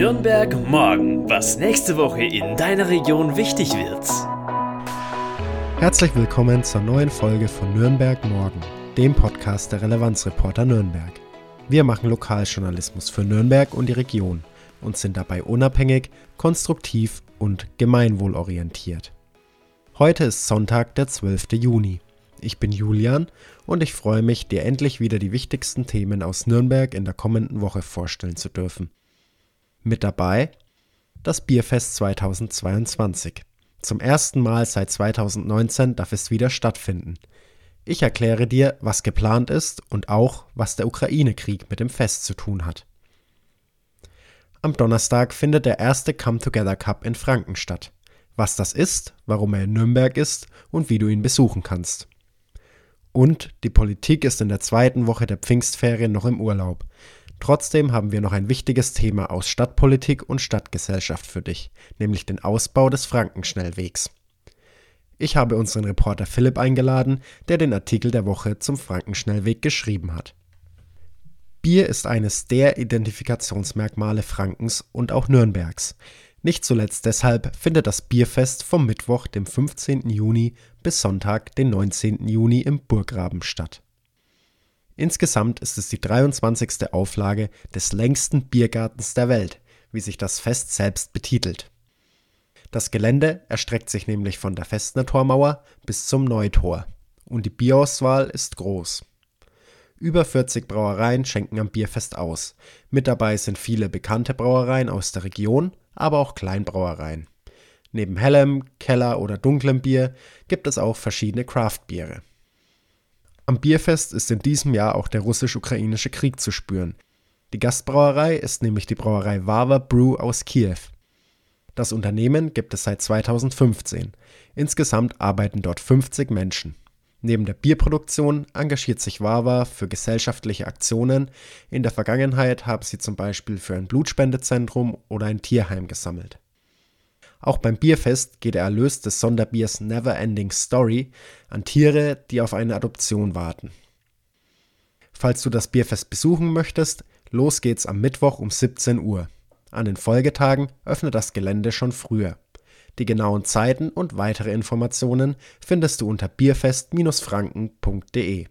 Nürnberg morgen, was nächste Woche in deiner Region wichtig wird. Herzlich willkommen zur neuen Folge von Nürnberg morgen, dem Podcast der Relevanzreporter Nürnberg. Wir machen Lokaljournalismus für Nürnberg und die Region und sind dabei unabhängig, konstruktiv und gemeinwohlorientiert. Heute ist Sonntag, der 12. Juni. Ich bin Julian und ich freue mich, dir endlich wieder die wichtigsten Themen aus Nürnberg in der kommenden Woche vorstellen zu dürfen. Mit dabei das Bierfest 2022. Zum ersten Mal seit 2019 darf es wieder stattfinden. Ich erkläre dir, was geplant ist und auch, was der Ukraine-Krieg mit dem Fest zu tun hat. Am Donnerstag findet der erste Come Together Cup in Franken statt. Was das ist, warum er in Nürnberg ist und wie du ihn besuchen kannst. Und die Politik ist in der zweiten Woche der Pfingstferien noch im Urlaub. Trotzdem haben wir noch ein wichtiges Thema aus Stadtpolitik und Stadtgesellschaft für dich, nämlich den Ausbau des Frankenschnellwegs. Ich habe unseren Reporter Philipp eingeladen, der den Artikel der Woche zum Frankenschnellweg geschrieben hat. Bier ist eines der Identifikationsmerkmale Frankens und auch Nürnbergs. Nicht zuletzt deshalb findet das Bierfest vom Mittwoch, dem 15. Juni bis Sonntag, den 19. Juni im Burggraben statt. Insgesamt ist es die 23. Auflage des längsten Biergartens der Welt, wie sich das Fest selbst betitelt. Das Gelände erstreckt sich nämlich von der Festner Tormauer bis zum Neutor und die Bierauswahl ist groß. Über 40 Brauereien schenken am Bierfest aus. Mit dabei sind viele bekannte Brauereien aus der Region aber auch Kleinbrauereien. Neben hellem, Keller oder dunklem Bier gibt es auch verschiedene Craftbiere. Am Bierfest ist in diesem Jahr auch der russisch-ukrainische Krieg zu spüren. Die Gastbrauerei ist nämlich die Brauerei Wawa Brew aus Kiew. Das Unternehmen gibt es seit 2015. Insgesamt arbeiten dort 50 Menschen. Neben der Bierproduktion engagiert sich Wawa für gesellschaftliche Aktionen. In der Vergangenheit haben sie zum Beispiel für ein Blutspendezentrum oder ein Tierheim gesammelt. Auch beim Bierfest geht der Erlös des Sonderbiers Never Ending Story an Tiere, die auf eine Adoption warten. Falls du das Bierfest besuchen möchtest, los geht's am Mittwoch um 17 Uhr. An den Folgetagen öffnet das Gelände schon früher. Die genauen Zeiten und weitere Informationen findest du unter bierfest-franken.de.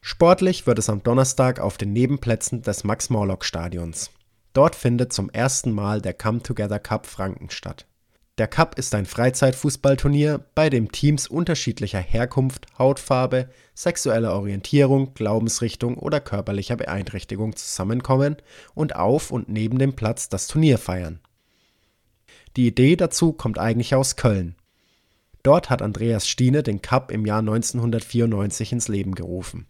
Sportlich wird es am Donnerstag auf den Nebenplätzen des Max-Morlock-Stadions. Dort findet zum ersten Mal der Come Together Cup Franken statt. Der Cup ist ein Freizeitfußballturnier, bei dem Teams unterschiedlicher Herkunft, Hautfarbe, sexueller Orientierung, Glaubensrichtung oder körperlicher Beeinträchtigung zusammenkommen und auf und neben dem Platz das Turnier feiern. Die Idee dazu kommt eigentlich aus Köln. Dort hat Andreas Stiene den Cup im Jahr 1994 ins Leben gerufen.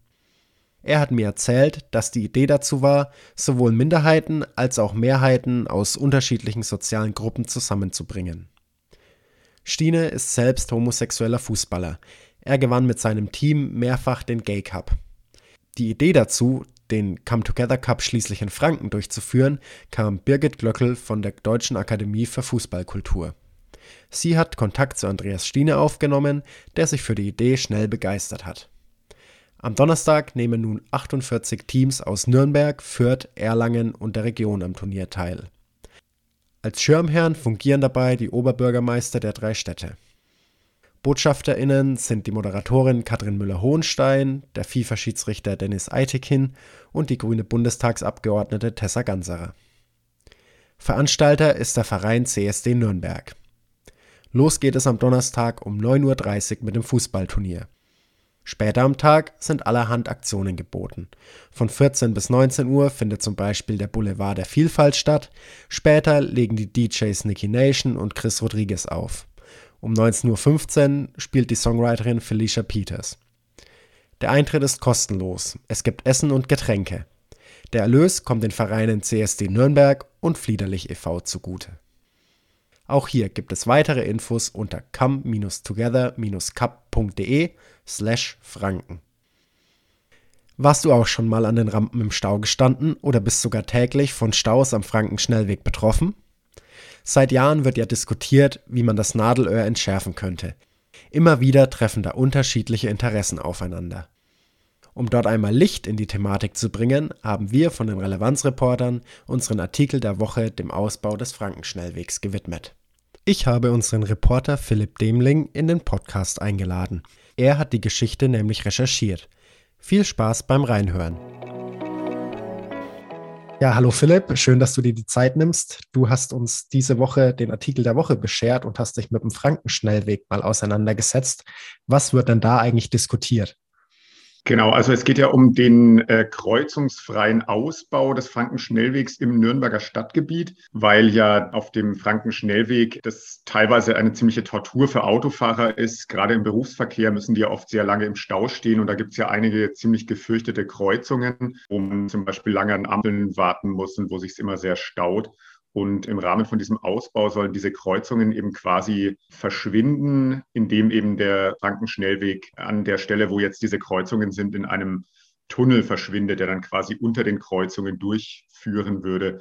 Er hat mir erzählt, dass die Idee dazu war, sowohl Minderheiten als auch Mehrheiten aus unterschiedlichen sozialen Gruppen zusammenzubringen. Stiene ist selbst homosexueller Fußballer. Er gewann mit seinem Team mehrfach den Gay Cup. Die Idee dazu, den Come Together Cup schließlich in Franken durchzuführen, kam Birgit Glöckel von der Deutschen Akademie für Fußballkultur. Sie hat Kontakt zu Andreas Stiene aufgenommen, der sich für die Idee schnell begeistert hat. Am Donnerstag nehmen nun 48 Teams aus Nürnberg, Fürth, Erlangen und der Region am Turnier teil. Als Schirmherren fungieren dabei die Oberbürgermeister der drei Städte. BotschafterInnen sind die Moderatorin Katrin Müller-Hohenstein, der FIFA-Schiedsrichter Dennis Eitekin und die grüne Bundestagsabgeordnete Tessa Ganserer. Veranstalter ist der Verein CSD Nürnberg. Los geht es am Donnerstag um 9.30 Uhr mit dem Fußballturnier. Später am Tag sind allerhand Aktionen geboten. Von 14 bis 19 Uhr findet zum Beispiel der Boulevard der Vielfalt statt. Später legen die DJs Nicky Nation und Chris Rodriguez auf. Um 19.15 Uhr spielt die Songwriterin Felicia Peters. Der Eintritt ist kostenlos. Es gibt Essen und Getränke. Der Erlös kommt den Vereinen CSD Nürnberg und Fliederlich e.V. zugute. Auch hier gibt es weitere Infos unter come-together-cup.de slash franken. Warst du auch schon mal an den Rampen im Stau gestanden oder bist sogar täglich von Staus am Frankenschnellweg betroffen? Seit Jahren wird ja diskutiert, wie man das Nadelöhr entschärfen könnte. Immer wieder treffen da unterschiedliche Interessen aufeinander. Um dort einmal Licht in die Thematik zu bringen, haben wir von den Relevanzreportern unseren Artikel der Woche dem Ausbau des Frankenschnellwegs gewidmet. Ich habe unseren Reporter Philipp Demling in den Podcast eingeladen. Er hat die Geschichte nämlich recherchiert. Viel Spaß beim Reinhören. Ja, hallo Philipp, schön, dass du dir die Zeit nimmst. Du hast uns diese Woche den Artikel der Woche beschert und hast dich mit dem Frankenschnellweg mal auseinandergesetzt. Was wird denn da eigentlich diskutiert? Genau, also es geht ja um den äh, kreuzungsfreien Ausbau des Frankenschnellwegs im Nürnberger Stadtgebiet, weil ja auf dem Frankenschnellweg das teilweise eine ziemliche Tortur für Autofahrer ist. Gerade im Berufsverkehr müssen die ja oft sehr lange im Stau stehen und da gibt es ja einige ziemlich gefürchtete Kreuzungen, wo man zum Beispiel lange an Ampeln warten muss und wo sich es immer sehr staut. Und im Rahmen von diesem Ausbau sollen diese Kreuzungen eben quasi verschwinden, indem eben der Frankenschnellweg an der Stelle, wo jetzt diese Kreuzungen sind, in einem Tunnel verschwindet, der dann quasi unter den Kreuzungen durchführen würde.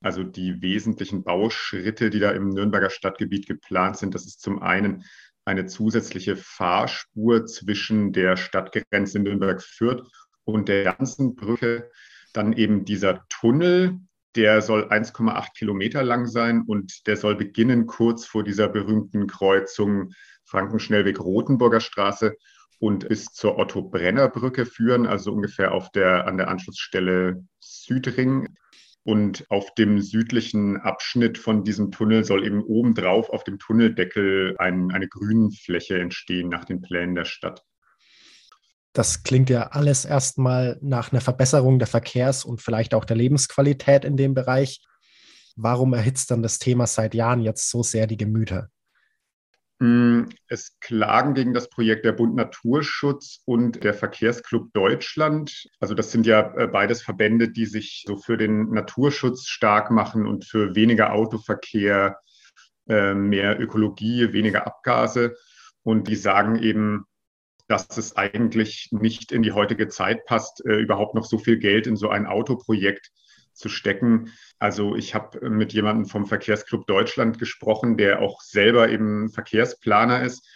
Also die wesentlichen Bauschritte, die da im Nürnberger Stadtgebiet geplant sind, das ist zum einen eine zusätzliche Fahrspur zwischen der Stadtgrenze Nürnberg-Fürth und der ganzen Brücke. Dann eben dieser Tunnel, der soll 1,8 Kilometer lang sein und der soll beginnen kurz vor dieser berühmten Kreuzung Frankenschnellweg-Rotenburger Straße und bis zur Otto-Brenner-Brücke führen, also ungefähr auf der, an der Anschlussstelle Südring. Und auf dem südlichen Abschnitt von diesem Tunnel soll eben obendrauf auf dem Tunneldeckel ein, eine Grünfläche entstehen nach den Plänen der Stadt. Das klingt ja alles erstmal nach einer Verbesserung der Verkehrs- und vielleicht auch der Lebensqualität in dem Bereich. Warum erhitzt dann das Thema seit Jahren jetzt so sehr die Gemüter? Hm, es klagen gegen das Projekt der Bund Naturschutz und der Verkehrsclub Deutschland. Also das sind ja äh, beides Verbände, die sich so für den Naturschutz stark machen und für weniger Autoverkehr, äh, mehr Ökologie, weniger Abgase. Und die sagen eben, dass es eigentlich nicht in die heutige Zeit passt, äh, überhaupt noch so viel Geld in so ein Autoprojekt zu stecken. Also ich habe mit jemandem vom Verkehrsclub Deutschland gesprochen, der auch selber eben Verkehrsplaner ist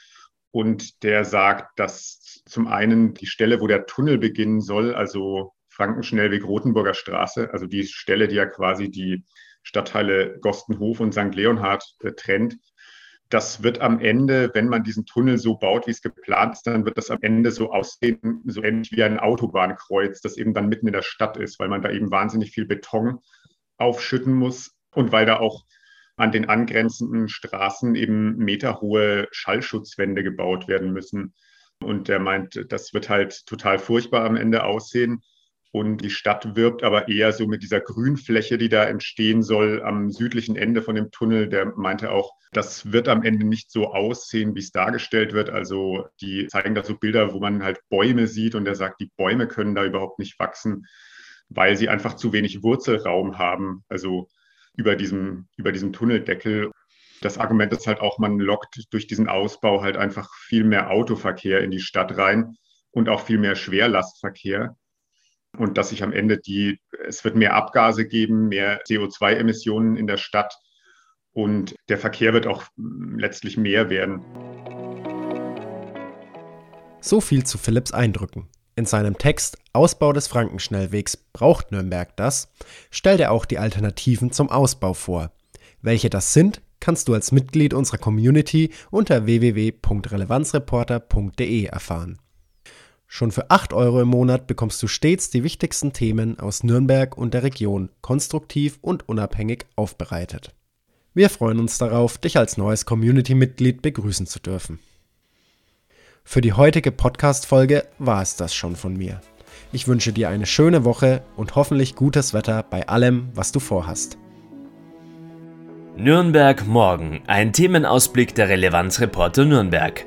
und der sagt, dass zum einen die Stelle, wo der Tunnel beginnen soll, also Frankenschnellweg Rotenburger Straße, also die Stelle, die ja quasi die Stadtteile Gostenhof und St. Leonhard äh, trennt, das wird am Ende, wenn man diesen Tunnel so baut, wie es geplant ist, dann wird das am Ende so aussehen, so ähnlich wie ein Autobahnkreuz, das eben dann mitten in der Stadt ist, weil man da eben wahnsinnig viel Beton aufschütten muss und weil da auch an den angrenzenden Straßen eben meterhohe Schallschutzwände gebaut werden müssen. Und der meint, das wird halt total furchtbar am Ende aussehen. Und die Stadt wirbt aber eher so mit dieser Grünfläche, die da entstehen soll am südlichen Ende von dem Tunnel. Der meinte auch, das wird am Ende nicht so aussehen, wie es dargestellt wird. Also die zeigen da so Bilder, wo man halt Bäume sieht und er sagt, die Bäume können da überhaupt nicht wachsen, weil sie einfach zu wenig Wurzelraum haben. Also über diesem, über diesem Tunneldeckel. Das Argument ist halt auch, man lockt durch diesen Ausbau halt einfach viel mehr Autoverkehr in die Stadt rein und auch viel mehr Schwerlastverkehr und dass sich am Ende die, es wird mehr Abgase geben, mehr CO2-Emissionen in der Stadt und der Verkehr wird auch letztlich mehr werden. So viel zu Philipps Eindrücken. In seinem Text Ausbau des Frankenschnellwegs braucht Nürnberg das, stellt er auch die Alternativen zum Ausbau vor. Welche das sind, kannst du als Mitglied unserer Community unter www.relevanzreporter.de erfahren. Schon für 8 Euro im Monat bekommst du stets die wichtigsten Themen aus Nürnberg und der Region konstruktiv und unabhängig aufbereitet. Wir freuen uns darauf, dich als neues Community-Mitglied begrüßen zu dürfen. Für die heutige Podcast-Folge war es das schon von mir. Ich wünsche dir eine schöne Woche und hoffentlich gutes Wetter bei allem, was du vorhast. Nürnberg morgen, ein Themenausblick der Relevanzreporter Nürnberg.